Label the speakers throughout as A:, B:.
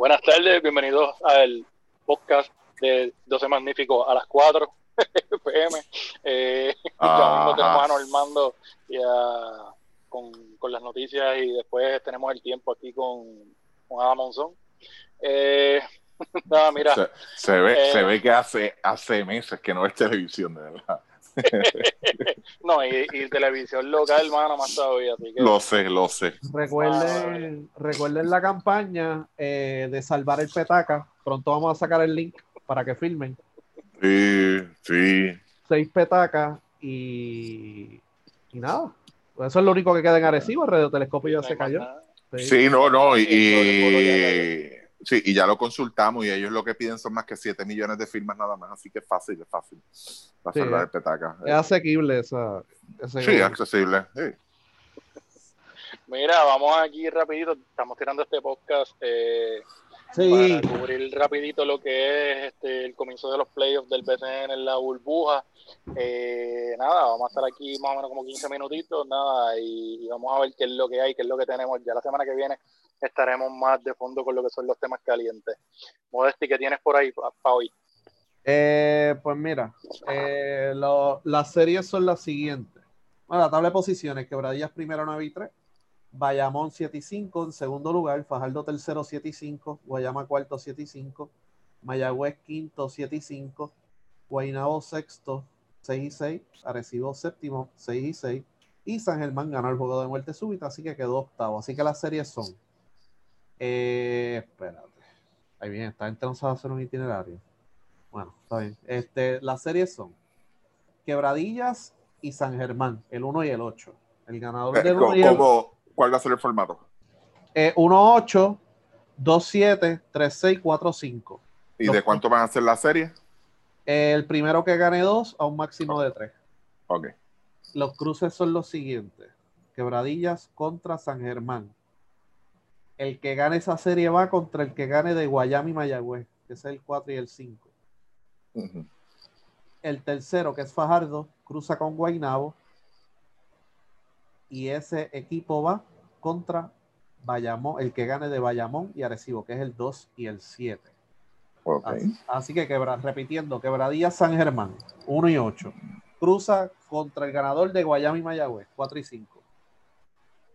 A: Buenas tardes, bienvenidos al podcast de 12 Magníficos a las 4 pm. Eh, ya mismo tenemos a Normando y a, con, con, las noticias y después tenemos el tiempo aquí con, con Adam Monzón. Eh, nada, mira.
B: Se, se ve, eh, se ve que hace, hace meses que no es televisión, de verdad.
A: no, y, y, televisión local, hermano, más todavía. Así que...
B: Lo sé, lo sé.
C: Recuerden, ah, recuerden la campaña eh, de salvar el petaca. Pronto vamos a sacar el link para que filmen.
B: Sí, sí.
C: Seis petacas y, y nada. Eso es lo único que queda en Arecibo. El radiotelescopio ya se cayó.
B: Sí, sí no, no. Y, y, Sí, y ya lo consultamos y ellos lo que piden son más que 7 millones de firmas nada más, así que es fácil, es fácil. Para sí, el petaca.
C: Es asequible esa.
B: Ese sí, accesible. Sí.
A: Mira, vamos aquí rapidito, estamos tirando este podcast eh,
C: sí.
A: para cubrir rapidito lo que es este, el comienzo de los playoffs del BCN en la burbuja. Eh, nada, vamos a estar aquí más o menos como 15 minutitos, nada, y, y vamos a ver qué es lo que hay, qué es lo que tenemos. Ya la semana que viene estaremos más de fondo con lo que son los temas calientes. Modesti, ¿qué tienes por ahí para hoy?
C: Eh, pues mira, eh, lo, las series son las siguientes. Bueno, la tabla de posiciones, Quebradillas primero 9 y 3, Bayamón 7 y 5 en segundo lugar, Fajardo tercero 7 y 5, Guayama cuarto 7 y 5, Mayagüez quinto 7 y 5, Guaynabo sexto 6 y 6, Arecibo séptimo 6 y 6, y San Germán ganó el juego de muerte súbita, así que quedó octavo. Así que las series son eh, espérate. Ahí bien, está entrando a hacer un itinerario. Bueno, está bien. Este, las series son Quebradillas y San Germán, el 1 y el 8. El ganador
B: eh,
C: del
B: ¿cómo,
C: el,
B: ¿Cuál va a ser el formato?
C: Eh, 1-8, 2-7, 3-6, 4-5.
B: ¿Y Los, de cuánto van a ser las series?
C: El primero que gane 2 a un máximo de 3.
B: Ok.
C: Los cruces son los siguientes. Quebradillas contra San Germán el que gane esa serie va contra el que gane de Guayama y Mayagüez, que es el 4 y el 5. Uh -huh. El tercero, que es Fajardo, cruza con Guaynabo. Y ese equipo va contra Bayamón, el que gane de Bayamón y Arecibo, que es el 2 y el 7.
B: Okay.
C: Así, así, que quebra, repitiendo, quebradilla San Germán, 1 y 8. Cruza contra el ganador de Guayama y Mayagüez, 4 y 5.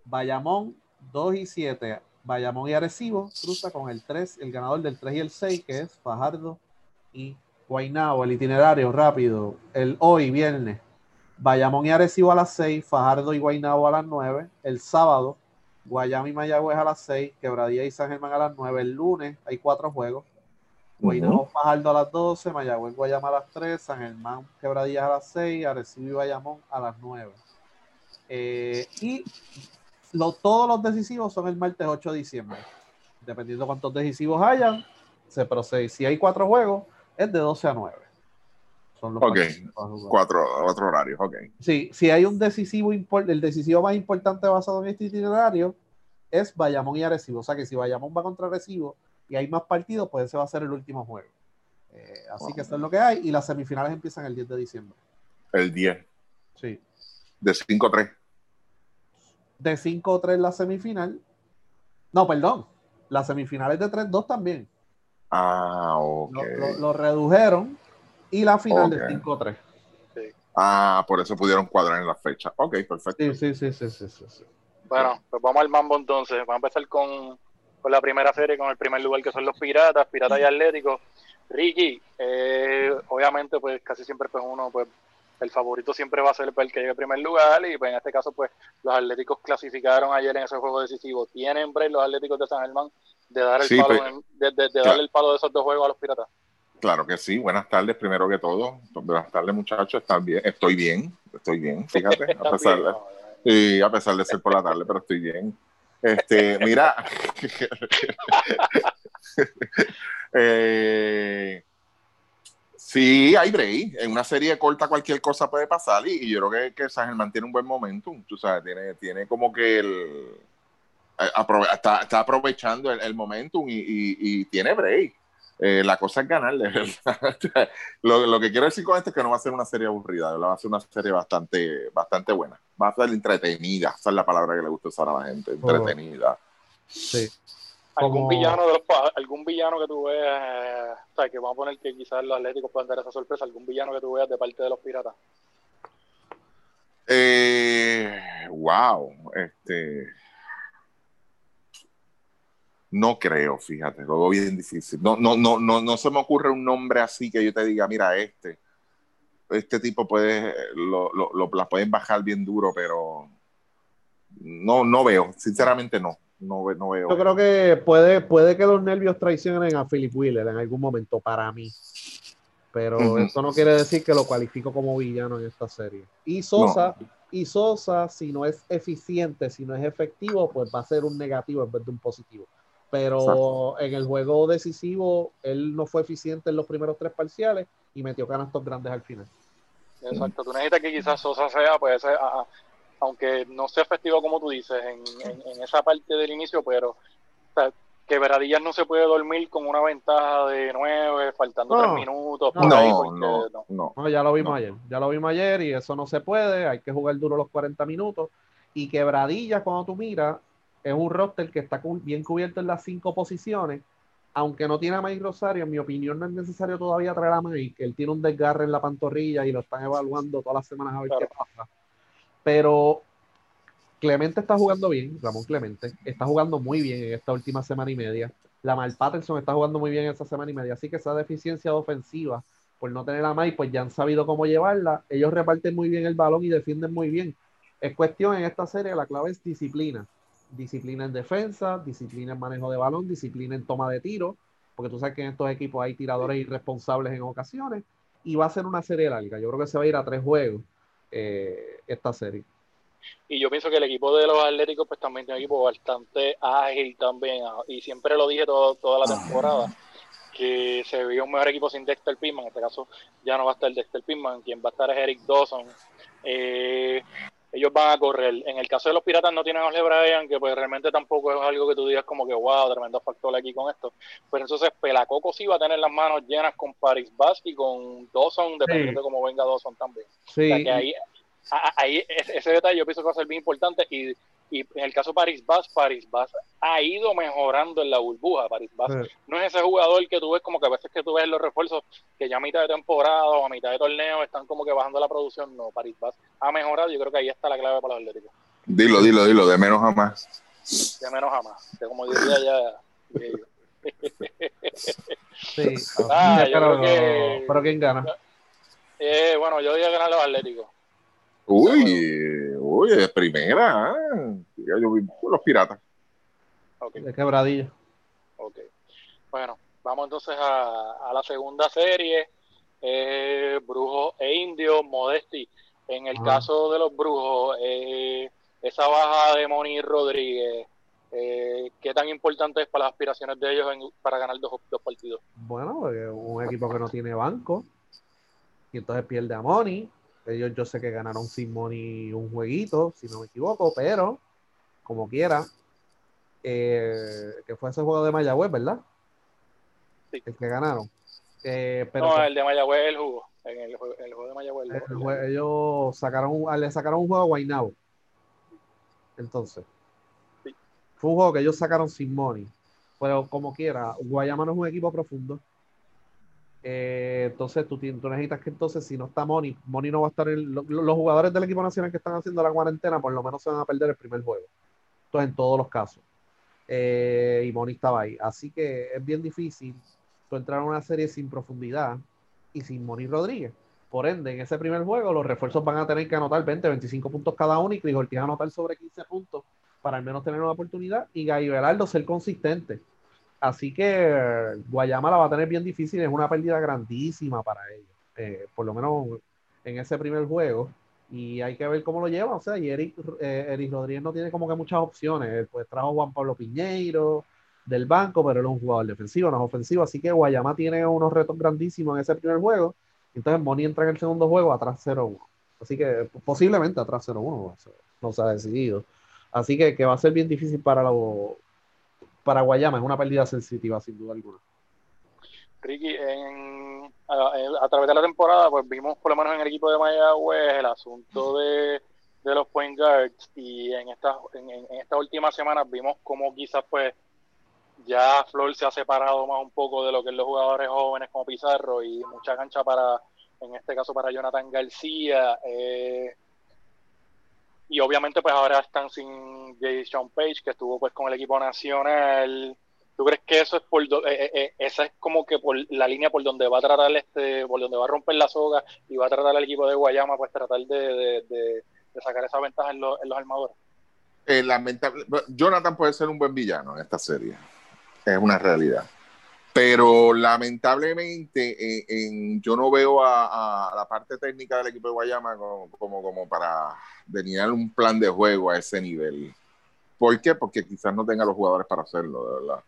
C: Bayamón, 2 y 7. Bayamón y Arecibo cruza con el 3, el ganador del 3 y el 6, que es Fajardo y Guaynabo. El itinerario rápido, el hoy, viernes, Bayamón y Arecibo a las 6, Fajardo y Guaynabo a las 9. El sábado, Guayama y Mayagüez a las 6, Quebradilla y San Germán a las 9. El lunes hay cuatro juegos. Guaynabo, uh -huh. Fajardo a las 12, Mayagüez, Guayama a las 3, San Germán, Quebradillas a las 6, Arecibo y Bayamón a las 9. Eh, y lo, todos los decisivos son el martes 8 de diciembre. Dependiendo cuántos decisivos hayan, se procede. Si hay cuatro juegos, es de 12 a 9.
B: Son los ok, cuatro, cuatro horarios, ok.
C: Sí, si hay un decisivo, el decisivo más importante basado en este itinerario es Bayamón y Arecibo. O sea que si Bayamón va contra Arecibo y hay más partidos, pues ese va a ser el último juego. Eh, así wow. que eso es lo que hay. Y las semifinales empiezan el 10 de diciembre.
B: El 10.
C: Sí.
B: De 5 a 3
C: de 5-3 la semifinal. No, perdón. Las semifinales de 3-2 también.
B: Ah, ok.
C: Lo, lo, lo redujeron y la final okay. de 5-3.
B: Sí. Ah, por eso pudieron cuadrar en la fecha. Ok, perfecto.
C: Sí, sí, sí, sí, sí, sí, sí.
A: Bueno, pues vamos al mambo entonces. Vamos a empezar con, con, la primera serie, con el primer lugar que son los Piratas, Piratas y Atléticos. Ricky, eh, obviamente, pues casi siempre pues uno pues el favorito siempre va a ser el que llegue en primer lugar y pues en este caso pues los Atléticos clasificaron ayer en ese juego decisivo. ¿Tienen break los Atléticos de San Germán de dar el, sí, palo, pues, de, de, de claro. darle el palo de esos dos juegos a los Piratas?
B: Claro que sí. Buenas tardes, primero que todo. Buenas tardes, muchachos. ¿Están bien? Estoy bien, estoy bien, fíjate, a pesar, de, y a pesar de ser por la tarde, pero estoy bien. Este, mira, eh, Sí, hay break. En una serie corta cualquier cosa puede pasar y, y yo creo que, que San Germán tiene un buen momentum. Tú sabes, tiene, tiene como que el... Aprove está, está, aprovechando el, el momentum y, y, y, tiene break. Eh, la cosa es ganarle. lo, lo, que quiero decir con esto es que no va a ser una serie aburrida, va a ser una serie bastante, bastante buena. Va a ser entretenida, esa es la palabra que le gusta usar a la gente, entretenida.
C: Sí.
A: algún villano de los algún villano que tú veas, o sea, que vamos a poner que quizás los Atléticos puedan dar esa sorpresa, algún villano que tú veas de parte de los Piratas.
B: Eh, wow, este no creo, fíjate, lo veo bien difícil. No, no, no, no, no se me ocurre un nombre así que yo te diga, mira, este, este tipo puede, lo, lo, las pueden bajar bien duro, pero no, no veo, sinceramente no. No, no veo.
C: Yo creo que puede, puede que los nervios traicionen a Philip Wheeler en algún momento para mí. Pero eso no quiere decir que lo cualifico como villano en esta serie. Y Sosa, y Sosa, si no es eficiente, si no es efectivo, pues va a ser un negativo en vez de un positivo pero en el juego decisivo él no fue eficiente en los primeros tres parciales y metió canastos grandes al final.
A: Exacto, tú necesitas que quizás Sosa sea, pues, aunque no sea efectivo como tú dices, en, esa parte del inicio, pero que Veradillas no se puede dormir con una ventaja de nueve, faltando tres minutos.
B: No, no,
C: no, ya lo vimos ayer, ya lo vimos ayer y eso no se puede, hay que jugar duro los 40 minutos. Y quebradillas, cuando tú miras, es un roster que está bien cubierto en las cinco posiciones. Aunque no tiene a Mike Rosario, en mi opinión no es necesario todavía traer a Mike. Él tiene un desgarre en la pantorrilla y lo están evaluando todas las semanas a ver qué pasa. Pero Clemente está jugando bien, Ramón Clemente, está jugando muy bien en esta última semana y media. Lamar Patterson está jugando muy bien en esta semana y media. Así que esa deficiencia ofensiva, por no tener a Mike, pues ya han sabido cómo llevarla. Ellos reparten muy bien el balón y defienden muy bien. Es cuestión en esta serie, la clave es disciplina disciplina en defensa, disciplina en manejo de balón, disciplina en toma de tiro, porque tú sabes que en estos equipos hay tiradores irresponsables en ocasiones, y va a ser una serie larga. Yo creo que se va a ir a tres juegos eh, esta serie.
A: Y yo pienso que el equipo de los Atléticos pues también tiene un equipo bastante ágil también, ah, y siempre lo dije todo, toda la temporada, que se veía un mejor equipo sin Dexter Pittman, en este caso ya no va a estar Dexter Pittman, quien va a estar es Eric Dawson. Eh, ellos van a correr. En el caso de los Piratas no tienen a Ole Bryan, que pues realmente tampoco es algo que tú digas como que wow, tremendo factor aquí con esto. Pero entonces Pelacoco sí va a tener las manos llenas con Paris Bass y con Dawson, dependiendo de cómo venga Dawson también. Sí. O sea que ahí, ahí ese detalle yo pienso que va a ser bien importante y y en el caso de Paris Bass, Paris Bass ha ido mejorando en la burbuja. Paris Bass no es ese jugador que tú ves como que a veces que tú ves los refuerzos que ya a mitad de temporada o a mitad de torneo están como que bajando la producción. No, Paris Bass ha mejorado. Yo creo que ahí está la clave para los Atléticos.
B: Dilo, dilo, dilo, de menos a más.
A: De menos a más. De como diría ya.
C: sí, ah, yo creo que, pero ¿quién gana?
A: Eh, bueno, yo diría ganar los Atléticos.
B: Uy, uy, de primera. ¿eh? Yo vi los piratas.
C: De quebradilla.
A: Ok. Bueno, vamos entonces a, la segunda serie. Eh, brujos e indios, Modesti. En el caso de los brujos, eh, esa baja de Moni Rodríguez, eh, ¿qué tan importante es para las aspiraciones de ellos para ganar dos, dos partidos?
C: Bueno, un equipo que no tiene banco y entonces pierde a Moni ellos yo sé que ganaron sin money un jueguito, si no me equivoco, pero como quiera, eh, que fue ese juego de Mayagüez, ¿verdad? Sí. El que ganaron. Eh, pero
A: no, el de Mayagüez el jugo. En el, juego de Mayagüez.
C: ellos sacaron, le sacaron un juego a Guaynabo. Entonces. Fue un juego que ellos sacaron sin money. Pero como quiera, Guayama no es un equipo profundo. Eh, entonces tú, necesitas que entonces si no está Moni, Moni no va a estar en los jugadores del equipo nacional que están haciendo la cuarentena, por lo menos se van a perder el primer juego. Entonces en todos los casos. Eh, y Moni estaba ahí. Así que es bien difícil tú entrar a una serie sin profundidad y sin Moni Rodríguez. Por ende, en ese primer juego los refuerzos van a tener que anotar 20, 25 puntos cada uno y Cris Ortiz anotar sobre 15 puntos para al menos tener una oportunidad y Gallo Belardo ser consistente. Así que Guayama la va a tener bien difícil, es una pérdida grandísima para ellos, eh, por lo menos en ese primer juego. Y hay que ver cómo lo lleva. O sea, y Eric, eh, Rodríguez no tiene como que muchas opciones. pues trajo Juan Pablo Piñeiro del banco, pero él es un jugador defensivo, no es ofensivo. Así que Guayama tiene unos retos grandísimos en ese primer juego. Entonces Moni entra en el segundo juego atrás 0-1. Así que posiblemente atrás 0-1, no se ha decidido. Así que, que va a ser bien difícil para los para Guayama es una pérdida sensitiva, sin duda alguna.
A: Ricky, en, a, través de la temporada, pues vimos por lo menos en el equipo de Mayagüez el asunto de, los point guards y en estas en, esta últimas semanas vimos como quizás pues ya Flor se ha separado más un poco de lo que es los jugadores jóvenes como Pizarro y mucha cancha para, en este caso para Jonathan García. Eh, y obviamente pues ahora están sin Jason Page, que estuvo pues con el equipo nacional. ¿Tú crees que eso es por eh, eh, esa es como que por la línea por donde va a tratar este, por donde va a romper la soga y va a tratar el equipo de Guayama pues tratar de, sacar esa ventaja en, los, en los armadores?
B: lamentable, Jonathan puede ser un buen villano en esta serie es una realidad. Pero lamentablemente en, yo no veo a, la parte técnica del equipo de Guayama como, como, para delinear un plan de juego a ese nivel. ¿Por qué? Porque quizás no tenga los jugadores para hacerlo, de verdad.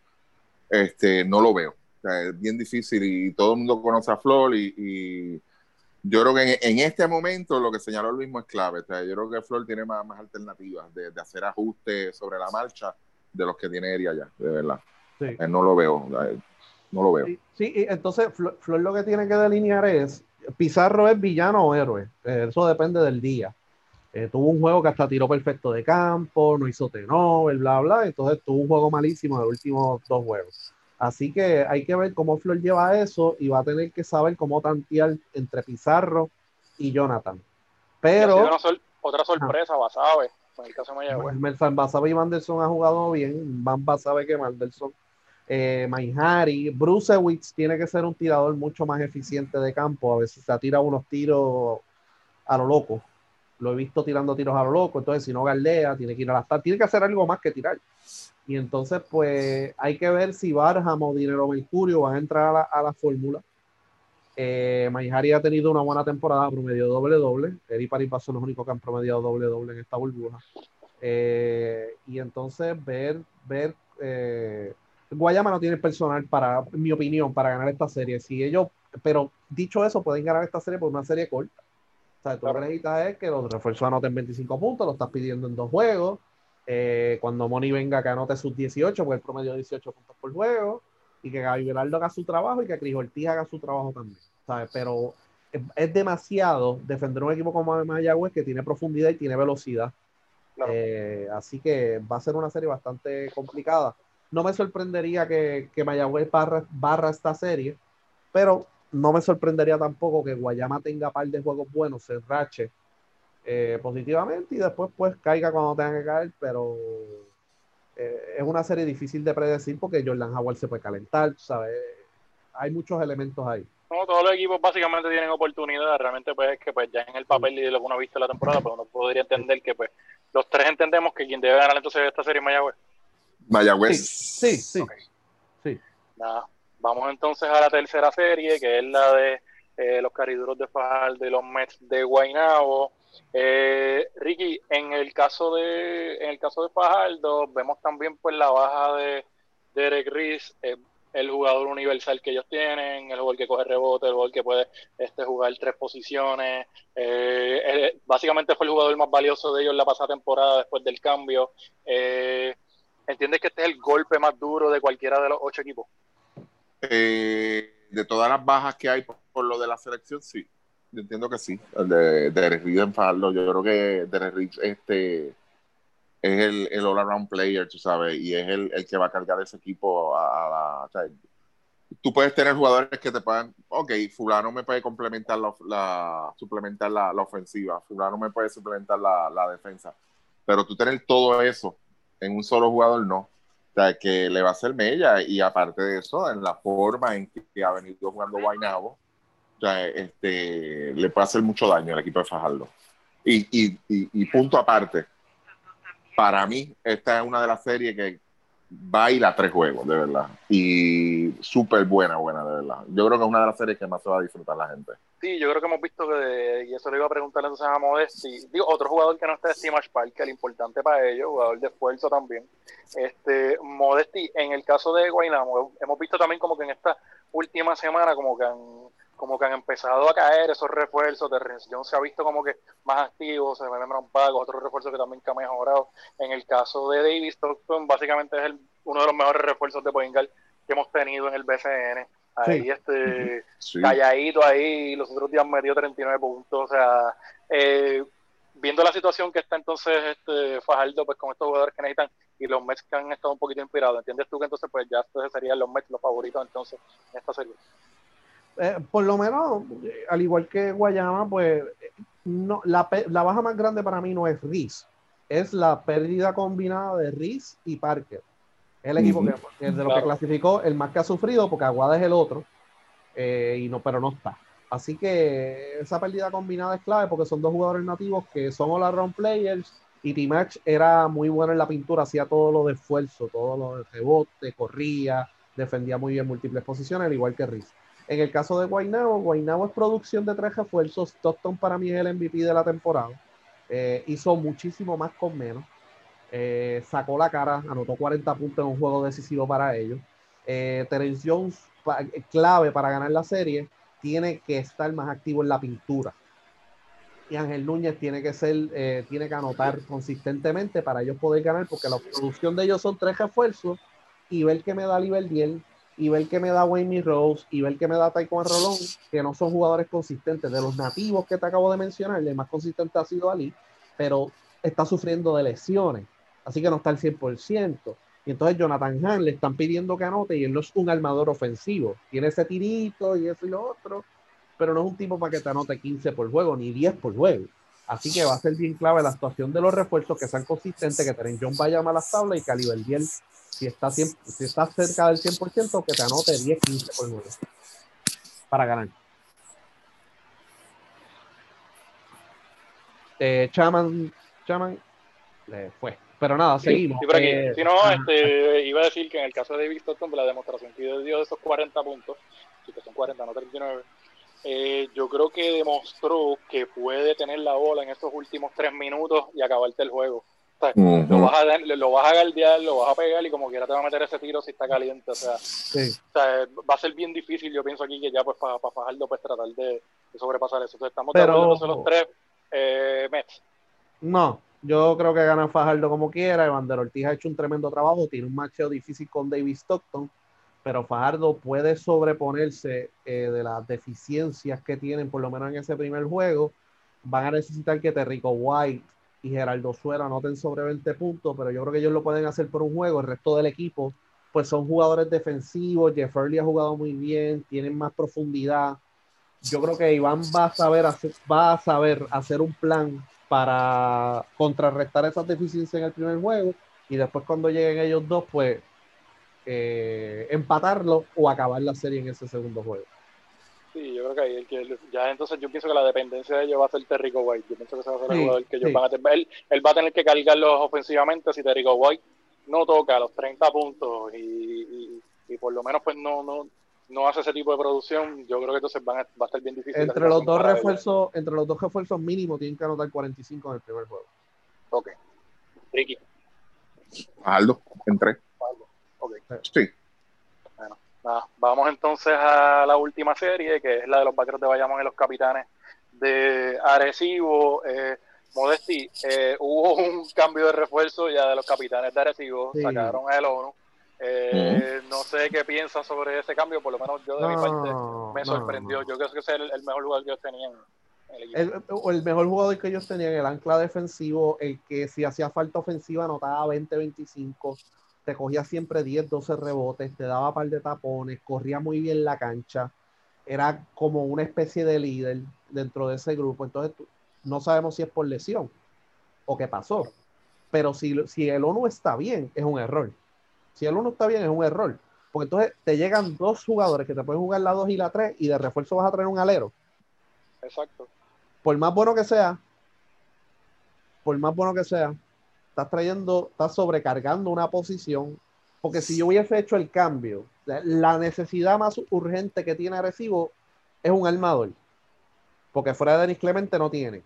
B: Este, no lo veo. es bien difícil y todo el mundo conoce a Flor y, yo creo que en, este momento lo que señaló el mismo es clave. yo creo que Flor tiene más, más alternativas de, de, hacer ajustes sobre la marcha de los que tiene Eria ya, de verdad. Eh, no lo veo. Eh, no lo veo.
C: Sí, entonces Flor, lo que tiene que delinear es, Pizarro es villano o héroe. Eh, eso depende del día. tuvo un juego que hasta tiró perfecto de campo, no hizo tenover, bla, bla. Entonces tuvo un juego malísimo en los últimos dos juegos. Así que hay que ver cómo Flor lleva eso y va a tener que saber cómo tantear entre Pizarro y Jonathan. Pero.
A: otra sorpresa, Basabe, en el caso
C: de Basabe y Mandelson ha jugado bien. Van Basabe que Mandelson eh, Maihari, Brucewitz tiene que ser un tirador mucho más eficiente de campo. A veces se tira unos tiros a lo loco. Lo he visto tirando tiros a lo loco. Entonces, si no galdea, tiene que ir a la Tiene que hacer algo más que tirar. Y entonces, pues, hay que ver si Barham o Dinero Mercurio van a entrar a la, fórmula. Eh, ha tenido una buena temporada, promedio doble-doble. Eri Paribas son los únicos que han promediado doble-doble en esta burbuja. Eh, y entonces, ver, ver eh, Guayama no tiene personal para, en mi opinión, para ganar esta serie. Si ellos, pero dicho eso, pueden ganar esta serie por una serie corta. O sea, tú lo que necesitas es que los refuerzos anoten 25 puntos, lo estás pidiendo en dos juegos. Eh, cuando Moni venga que anote sus 18, pues el promedio de 18 puntos por juego. Y que Gaby Velardo haga su trabajo y que Cris Ortiz haga su trabajo también. ¿sabes? Pero es, demasiado defender un equipo como Mayagüez que tiene profundidad y tiene velocidad. Eh, así que va a ser una serie bastante complicada no me sorprendería que, que Mayagüez barra, esta serie, pero no me sorprendería tampoco que Guayama tenga par de juegos buenos, se rache eh, positivamente y después pues caiga cuando tenga que caer, pero eh, es una serie difícil de predecir porque Jordan Howard se puede calentar, ¿sabes? Hay muchos elementos ahí.
A: No, todos los equipos básicamente tienen oportunidad, realmente pues es que pues ya en el papel y lo que uno ha visto la temporada, pues uno podría entender que pues los tres entendemos que quien debe ganar entonces esta serie es Mayagüez.
B: Mayagüez.
C: Sí, sí. sí.
A: Nada. Vamos entonces a la tercera serie, que es la de eh, los cariduros de Fajardo de los Mets de Guaynabo. Eh, Ricky, en el caso de en el caso de Fajardo, vemos también pues la baja de Derek Reese, eh, el jugador universal que ellos tienen, el jugador que coge rebote, el jugador que puede este, jugar tres posiciones. básicamente fue el jugador más valioso de ellos la pasada temporada después del cambio. Eh, ¿Entiendes que este es el golpe más duro de cualquiera de los ocho equipos?
B: Eh, de todas las bajas que hay por, lo de la selección, sí. Yo entiendo que sí. El de Derek Reed en yo creo que Derek Reed este, es el, el all-around player, tú sabes, y es el, el, que va a cargar ese equipo a, la... tú puedes tener jugadores que te puedan, ok, fulano me puede complementar la, suplementar la, ofensiva, fulano me puede suplementar la, la defensa, pero tú tener todo eso en un solo jugador no. O sea, que le va a hacer mella y aparte de eso, en la forma en que ha venido jugando Guaynabo, o sea, este, le puede hacer mucho daño al equipo de Fajardo. Y, y, y, punto aparte, para mí, esta es una de las series que baila tres juegos, de verdad. Y súper buena, buena, de verdad. Yo creo que es una de las series que más se va a disfrutar la gente.
A: Sí, yo creo que hemos visto que, y eso le iba a preguntar entonces a Modesti, digo, otro jugador que no está de Stimash Park, que es importante para ellos, jugador de esfuerzo también. Este, Modesti, en el caso de Guaynamo, hemos visto también como que en esta última semana como que han, como que han empezado a caer esos refuerzos, de Jones se ha visto como que más activo, se me un pagos, otros refuerzos que también que ha mejorado. En el caso de Davis Stockton, básicamente es el, uno de los mejores refuerzos de Poingal que hemos tenido en el BCN ahí este calladito ahí, los otros días metió 39 puntos, o sea, eh, viendo la situación que está entonces este Fajardo pues con estos jugadores que necesitan y los Mets que han estado un poquito inspirados, ¿entiendes tú que entonces pues ya entonces serían los Mets los favoritos entonces en esta serie?
C: Eh, por lo menos, al igual que Guayama, pues no, la, la, baja más grande para mí no es Riz, es la pérdida combinada de Riz y Parker. Es el equipo que, de lo que clasificó el más que ha sufrido, porque Aguada es el otro, eh, y no, pero no está. Así que esa pérdida combinada es clave porque son dos jugadores nativos que son all around players y T-Match era muy bueno en la pintura, hacía todo lo de esfuerzo, todo lo de rebote, corría, defendía muy bien múltiples posiciones, al igual que Riz. En el caso de Guaynabo, Guaynabo es producción de tres refuerzos. Stockton para mí es el MVP de la temporada. Eh, hizo muchísimo más con menos. Eh, sacó la cara, anotó 40 puntos en un juego decisivo para ellos. Eh, Terence Jones, clave para ganar la serie, tiene que estar más activo en la pintura. Y Ángel Núñez tiene que ser, tiene que anotar consistentemente para ellos poder ganar, porque la producción de ellos son tres refuerzos y ver que me da Liberdiel y ver que me da Wayne Rose y ver que me da Taekwondo Rolón, que no son jugadores consistentes. De los nativos que te acabo de mencionar, el más consistente ha sido Ali, pero está sufriendo de lesiones, así que no está al 100%. Y entonces Jonathan Hahn le están pidiendo que anote y él no es un armador ofensivo. Tiene ese tirito y eso y lo otro, pero no es un tipo para que te anote 15 por juego ni 10 por juego. Así que va a ser bien clave la actuación de los refuerzos que sean consistentes, que Teren John vaya a las tablas y que Aliber si está, si está cerca del 100%, que te anote 10, 15 por 9 para ganar. Eh, Chaman, Chaman le fue. Pero nada, seguimos.
A: Eh, si no, este, iba a decir que en el caso de David Stockton, la demostración que dio de esos 40 puntos, si que son 40, no 39, eh, yo creo que demostró que puede tener la bola en estos últimos tres minutos y acabarte el juego lo, vas a, lo vas a galdear, lo vas a pegar y como quiera te va a meter ese tiro si está caliente. O sea, va a ser bien difícil, yo pienso aquí que ya pues para Fajardo pues tratar de, sobrepasar eso. Entonces estamos Pero, de los tres eh, Mets.
C: No, yo creo que gana Fajardo como quiera. Evander Ortiz ha hecho un tremendo trabajo, tiene un matcheo difícil con David Stockton, pero Fajardo puede sobreponerse eh, de las deficiencias que tienen, por lo menos en ese primer juego. Van a necesitar que Terrico White y Geraldo Suera anoten sobre 20 puntos, pero yo creo que ellos lo pueden hacer por un juego. El resto del equipo, pues son jugadores defensivos. Jefferly ha jugado muy bien, tienen más profundidad. Yo creo que Iván va a saber hacer, va a saber hacer un plan para contrarrestar esas deficiencias en el primer juego y después cuando lleguen ellos dos, pues eh, empatarlo o acabar la serie en ese segundo juego.
A: Sí, yo creo que ahí el que ya entonces yo pienso que la dependencia de ellos va a ser Terrico White. Yo pienso que ese va a ser el jugador que ellos van a tener. Él, va a tener que cargarlos ofensivamente si Terrico White no toca los 30 puntos y, y, por lo menos pues no, no, no hace ese tipo de producción, yo creo que entonces van a, va a estar bien difícil.
C: Entre los dos refuerzos, entre los dos refuerzos mínimos tienen que anotar 45 en el primer juego.
A: Ok. Ricky.
B: Aldo, en tres.
A: Okay. Sí vamos entonces a la última serie, que es la de los vaqueros de Bayamón y los capitanes de Arecibo. Eh, Modesti, eh, hubo un cambio de refuerzo ya de los capitanes de Arecibo, sacaron a el ONU. Eh, no sé qué piensas sobre ese cambio, por lo menos yo de mi parte me sorprendió. Yo creo que es el, mejor jugador que ellos tenían.
C: El, el, mejor jugador que ellos tenían, el ancla defensivo, el que si hacía falta ofensiva anotaba 20-25 te cogía siempre 10, 12 rebotes, te daba par de tapones, corría muy bien la cancha, era como una especie de líder dentro de ese grupo. Entonces, no sabemos si es por lesión o qué pasó. Pero si, si el ONU está bien, es un error. Si el ONU está bien, es un error. Porque entonces te llegan dos jugadores que te pueden jugar la 2 y la 3 y de refuerzo vas a traer un alero.
A: Exacto.
C: Por más bueno que sea, por más bueno que sea, estás trayendo, estás sobrecargando una posición, porque si yo hubiese hecho el cambio, la necesidad más urgente que tiene Arecibo es un armador, porque fuera de Denis Clemente no tiene.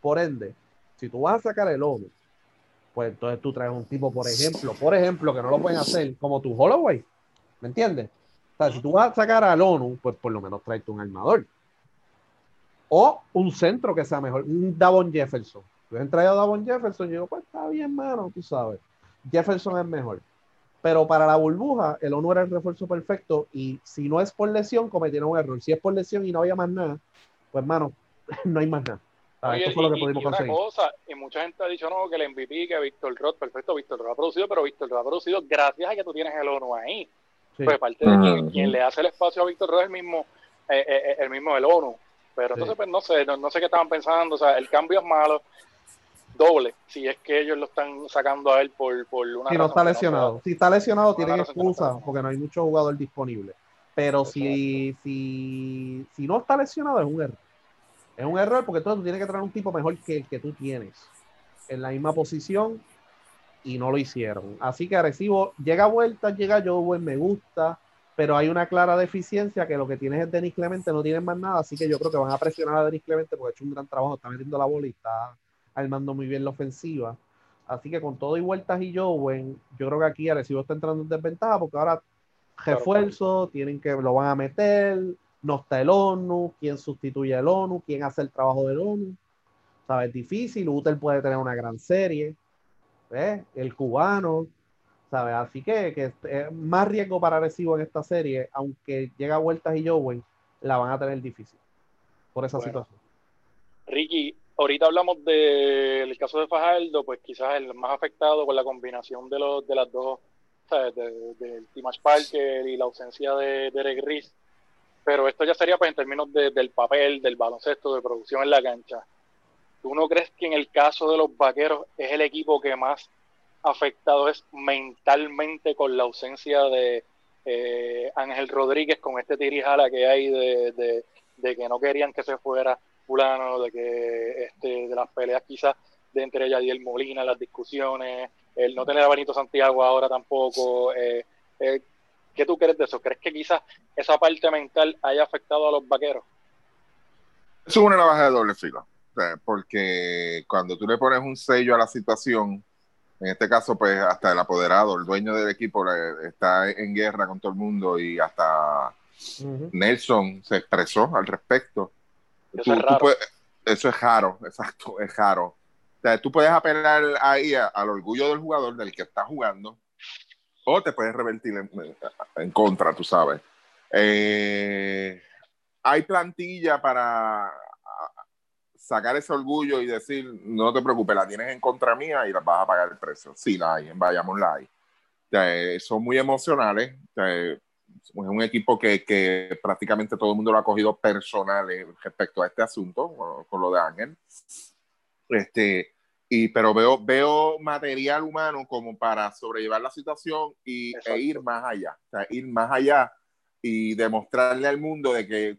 C: Por ende, si tú vas a sacar el ONU, pues entonces tú traes un tipo, por ejemplo, por ejemplo, que no lo pueden hacer como tu Holloway, ¿me entiendes? O sea, si tú vas a sacar al ONU, pues por lo menos traes un armador. O un centro que sea mejor, un Davon Jefferson han traído a Davon Jefferson, y yo, pues está bien, mano, tú sabes. Jefferson es mejor. Pero para la burbuja, el ONU era el refuerzo perfecto. Y si no es por lesión, cometieron un error. Si es por lesión y no había más nada, pues, mano, no hay más nada. Ah,
A: Oye,
C: esto fue lo que
A: y-
C: pudimos
A: y una
C: conseguir.
A: cosa, y mucha gente ha dicho no, que el MVP, que Víctor Roth, perfecto, Víctor Roth ha producido, pero Víctor Roth ha producido gracias a que tú tienes el ONU ahí.
C: Sí.
A: Pues parte de quien,
B: Ujú.
A: quien le hace el espacio a Víctor Roth es el mismo, eh, eh, eh, el mismo del ONU. Pero
C: Sí.
A: entonces, pues no sé, no, no sé qué estaban pensando, o sea, el cambio es malo, doble, si es que ellos lo están sacando a él por, por una
C: Si no está
A: no
C: lesionado. Si está lesionado, tienen
A: no
C: excusa
A: está.
C: porque no hay mucho jugador disponible. Pero si, si, si no está lesionado, es un error. Es un error porque entonces tú tienes que traer un tipo mejor que el que tú tienes en la misma posición y no lo hicieron. Así que Arecibo llega a vueltas, llega Joe, me gusta, pero hay una clara deficiencia que lo que tienes es Denis Clemente, no tienen más nada, así que yo creo que van a presionar a Denis Clemente porque ha hecho un gran trabajo, está metiendo la bola y está armando muy bien la ofensiva. Así que con todo y vueltas y Joe, yo creo que aquí Arecibo está entrando en desventaja porque ahora refuerzo, tienen que lo van a meter, no está el ONU, quién sustituye al ONU, quién hace el trabajo del ONU. ¿Sabes? Es difícil, Uter puede tener una gran serie, ¿ves? El cubano, ¿sabes? Así que, que es más riesgo para Arecibo en esta serie, aunque llega a vueltas y Jowen, la van a tener difícil por esa
A: Bueno.
C: situación.
A: Ricky, ahorita hablamos del caso de Fajardo, pues quizás el más afectado por la combinación de los de las dos, ¿sabes? De- del Timash Parker y la ausencia de Derek Reese. Pero esto ya sería pues en términos de- del papel, del baloncesto, de producción en la cancha. ¿Tú no crees que en el caso de los vaqueros es el equipo que más afectado es mentalmente con la ausencia de eh, Ángel Rodríguez, con este tirijala que hay de, de- de que no querían que se fuera fulano, de que este, de las peleas quizás de entre Yadiel Molina, las discusiones, el no tener a Benito Santiago ahora tampoco. eh, eh, ¿Qué tú crees de eso? ¿Crees que quizás esa parte mental haya afectado a los vaqueros?
B: Eso es una navaja de doble filo. Porque cuando tú le pones un sello a la situación, en este caso, pues hasta el apoderado, el dueño del equipo, está en guerra con todo el mundo y hasta. Nelson se expresó al respecto.
A: Eso
B: Tú-
A: es raro.
B: puedes- eso es raro, exacto, es raro. O sea, tú puedes apelar ahí a- al orgullo del jugador, del que está jugando, o te puedes revertir en, en contra, tú sabes. Eh, hay plantilla para sacar ese orgullo y decir, no te preocupes, la tienes en contra mía y la vas a pagar el precio. Sí, la hay, en Bayamón la hay. Eh, son muy emocionales. Eh, es un equipo que, que prácticamente todo el mundo lo ha cogido personal eh, respecto a este asunto, con, con lo de Ángel. Este, y, pero veo, veo material humano como para sobrellevar la situación y,
A: Exacto.
B: e ir más allá. O sea, ir más allá y demostrarle al mundo de que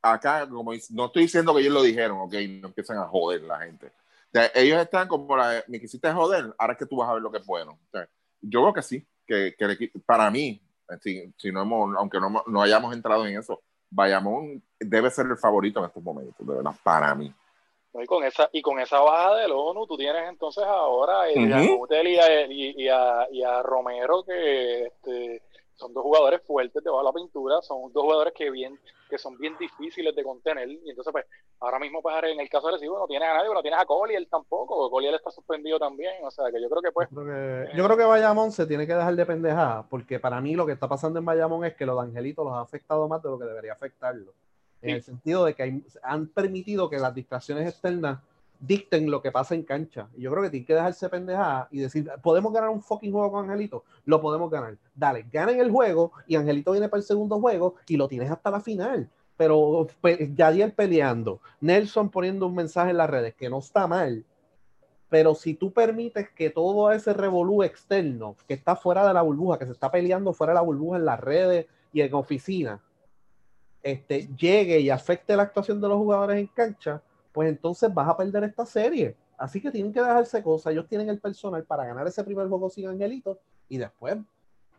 B: acá, como no estoy diciendo que ellos lo dijeron, ok, no empiezan a joder la gente. O sea, ellos están como la, me quisiste joder, ahora es que tú vas a ver lo que es bueno. O sea, yo creo que sí, que, que el equipo- para mí, si, si no hemos, aunque no, no hayamos entrado en eso, Bayamón debe ser el favorito en estos momentos, de verdad, para mí.
A: Y con esa y con esa baja del ONU, tú tienes entonces ahora a
B: Ujú.
A: Adrián Utel y, a, y- y a- y a Romero, que este, son dos jugadores fuertes de la pintura, son dos jugadores que bien que son bien difíciles de contener. Y entonces, pues, ahora mismo, pues, en el caso de Recibo no tienes a nadie, no tienes a Collier tampoco, Collier está suspendido también. O sea, que yo creo que, pues,
C: Yo creo que, yo creo que Bayamón se tiene que dejar de pendejada, porque para mí lo que está pasando en Bayamón es que los de Angelito los ha afectado más de lo que debería afectarlo. En el sentido de que hay- han permitido que las distracciones externas dicten lo que pasa en cancha. Y yo creo que tiene que dejarse pendejada y decir, ¿podemos ganar un fucking juego con Angelito? Lo podemos ganar. Dale, ganen el juego y Angelito viene para el segundo juego y lo tienes hasta la final. Pero pe- Yadiel peleando, Nelson poniendo un mensaje en las redes que no está mal, pero si tú permites que todo ese revolú externo que está fuera de la burbuja, que se está peleando fuera de la burbuja en las redes y en oficina, este, llegue y afecte la actuación de los jugadores en cancha, pues entonces vas a perder esta serie. Así que tienen que dejarse cosas. Ellos tienen el personal para ganar ese primer juego sin Angelito y después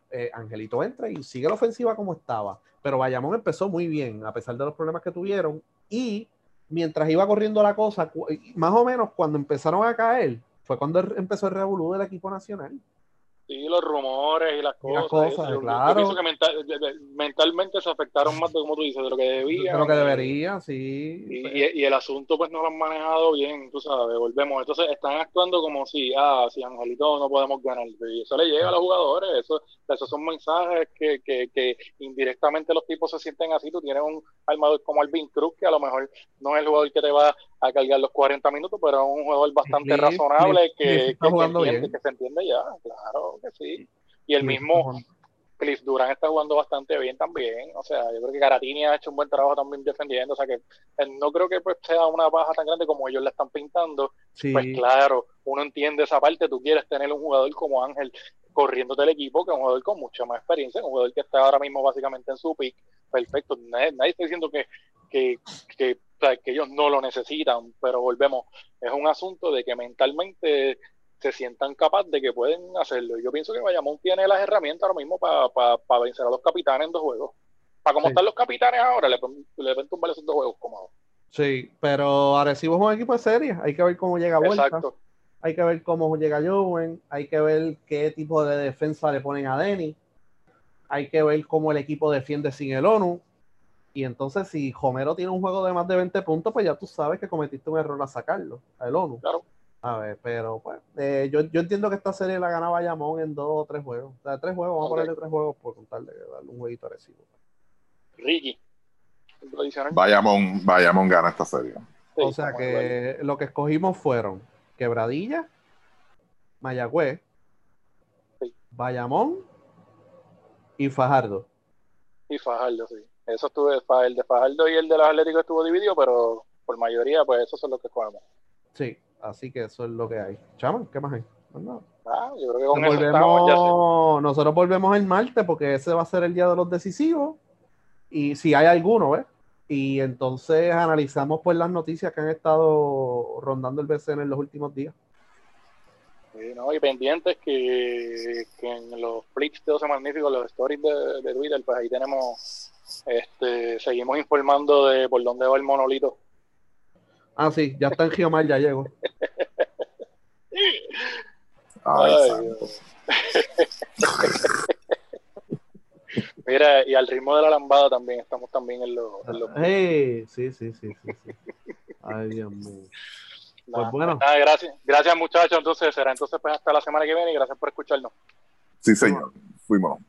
C: eh, Angelito entra y sigue la ofensiva como estaba. Pero Bayamón empezó muy bien, a pesar de los problemas que tuvieron. Y mientras iba corriendo la cosa, más o menos cuando empezaron a caer, fue cuando empezó el revolú del equipo nacional.
A: Sí, los rumores y las
C: Y las
A: cosas.
C: cosas,
A: yo,
C: claro.
A: pienso que mental- de- de- mentalmente se afectaron más de, como tú dices, de lo que debían.
C: De lo que
A: y-
C: debería, sí.
A: Y, y- y el asunto pues no lo han manejado bien, tú sabes, volvemos. Entonces están actuando como si, ah, si Angelito no podemos ganar. Y eso le llega a los jugadores, eso, esos son mensajes que, que, que indirectamente los tipos se sienten así. Tú tienes un armador como Alvin Cruz, que a lo mejor no es el jugador que te va a cargar los 40 minutos, pero es un jugador bastante razonable
C: Cliff-
A: que,
C: Cliff
A: que,
C: está
A: que
C: jugando
A: entiende, que se entiende ya, claro que sí. Y el mismo Cliff Durán está jugando bastante bien también. O sea, yo creo que Garatini ha hecho un buen trabajo también defendiendo. O sea, que eh, no creo que pues, sea una baja tan grande como ellos la están pintando.
C: Sí,
A: Pues claro, uno entiende esa parte. Tú quieres tener un jugador como Ángel corriéndote el equipo, que es un jugador con mucha más experiencia, un jugador que está ahora mismo básicamente en su pick. Perfecto. Nadie, nadie está diciendo que, que, que, ellos no lo necesitan, pero volvemos. Es un asunto de que mentalmente se sientan capaces de que pueden hacerlo. Yo pienso que Bayamón tiene las herramientas ahora mismo para vencer a los capitanes en dos juegos. Para como
C: Sí.
A: están los capitanes ahora, le, le pueden tumbar esos dos juegos cómodos.
C: sí, pero Arecibo es un equipo de serie. Hay que ver cómo llega vuelta.
A: Exacto.
C: Hay que ver cómo llega Joven. Hay que ver qué tipo de defensa le ponen a Denny. Hay que ver cómo el equipo defiende sin el ONU. Y entonces, si Homero tiene un juego de más de 20 puntos, pues ya tú sabes que cometiste un error a sacarlo, al ONU.
A: Claro.
C: A ver, pero pues, eh, yo, yo entiendo que esta serie la gana Bayamón en dos o tres juegos. O sea, tres juegos, vamos a ponerle tres juegos por contarle, darle un jueguito agresivo.
A: Ricky.
B: Bayamón, Bayamón gana esta serie.
A: Sí,
C: o sea que lo que escogimos fueron Quebradilla, Mayagüez,
A: Sí.
C: Bayamón y Fajardo.
A: Y Fajardo, sí. Eso estuve, el de Fajardo y el de los Atléticos estuvo dividido, pero por mayoría, pues esos son los que jugamos.
C: Sí, así que eso es lo que hay. Chama, ¿qué más hay? Más nada.
A: Ah, yo creo que con eso estamos,
C: volvemos- nosotros volvemos el martes porque ese va a ser el día de los decisivos. Y si hay alguno, ¿ves? Y entonces analizamos pues las noticias que han estado rondando el BCN en los últimos días.
A: Sí, no, y pendientes que, que en los flicks de 12 magníficos, los stories de, de Twitter, pues ahí tenemos, este, seguimos informando de por dónde va el monolito.
C: Ah, sí, ya está en Geomar, ya llegó.
B: Ay,
A: Ay,
B: santo.
A: Mira, y al ritmo de la lambada también, estamos también en los... en los-
C: Hey, sí, sí, sí, sí, sí. Ay, Dios mío.
A: Nada,
C: bueno.
A: nada, gracias, gracias muchachos, entonces será entonces pues hasta la semana que viene y gracias por escucharnos.
B: Sí, señor. Fuimos.